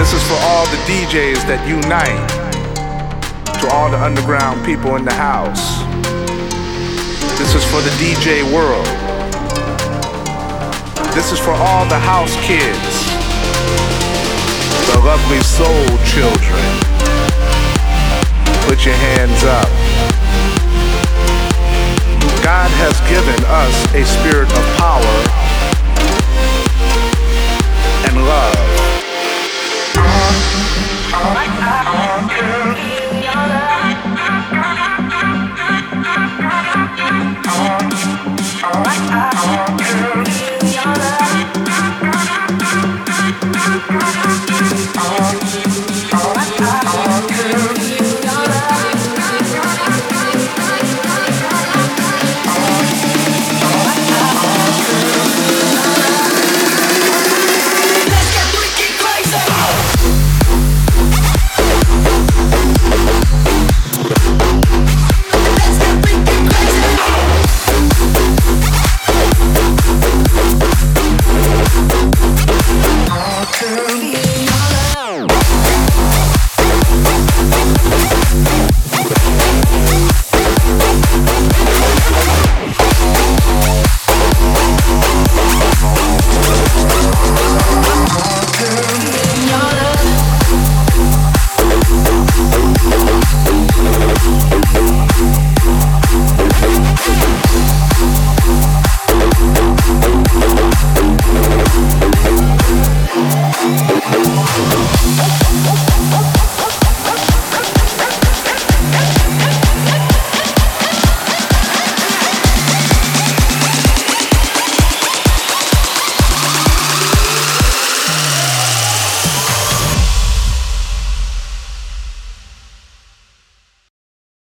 This is for all the DJs that unite. To all the underground people in the house. This is for the DJ world. This is for all the house kids. The lovely soul children. Put your hands up. God has given us a spirit of power and love. Alright. どっち?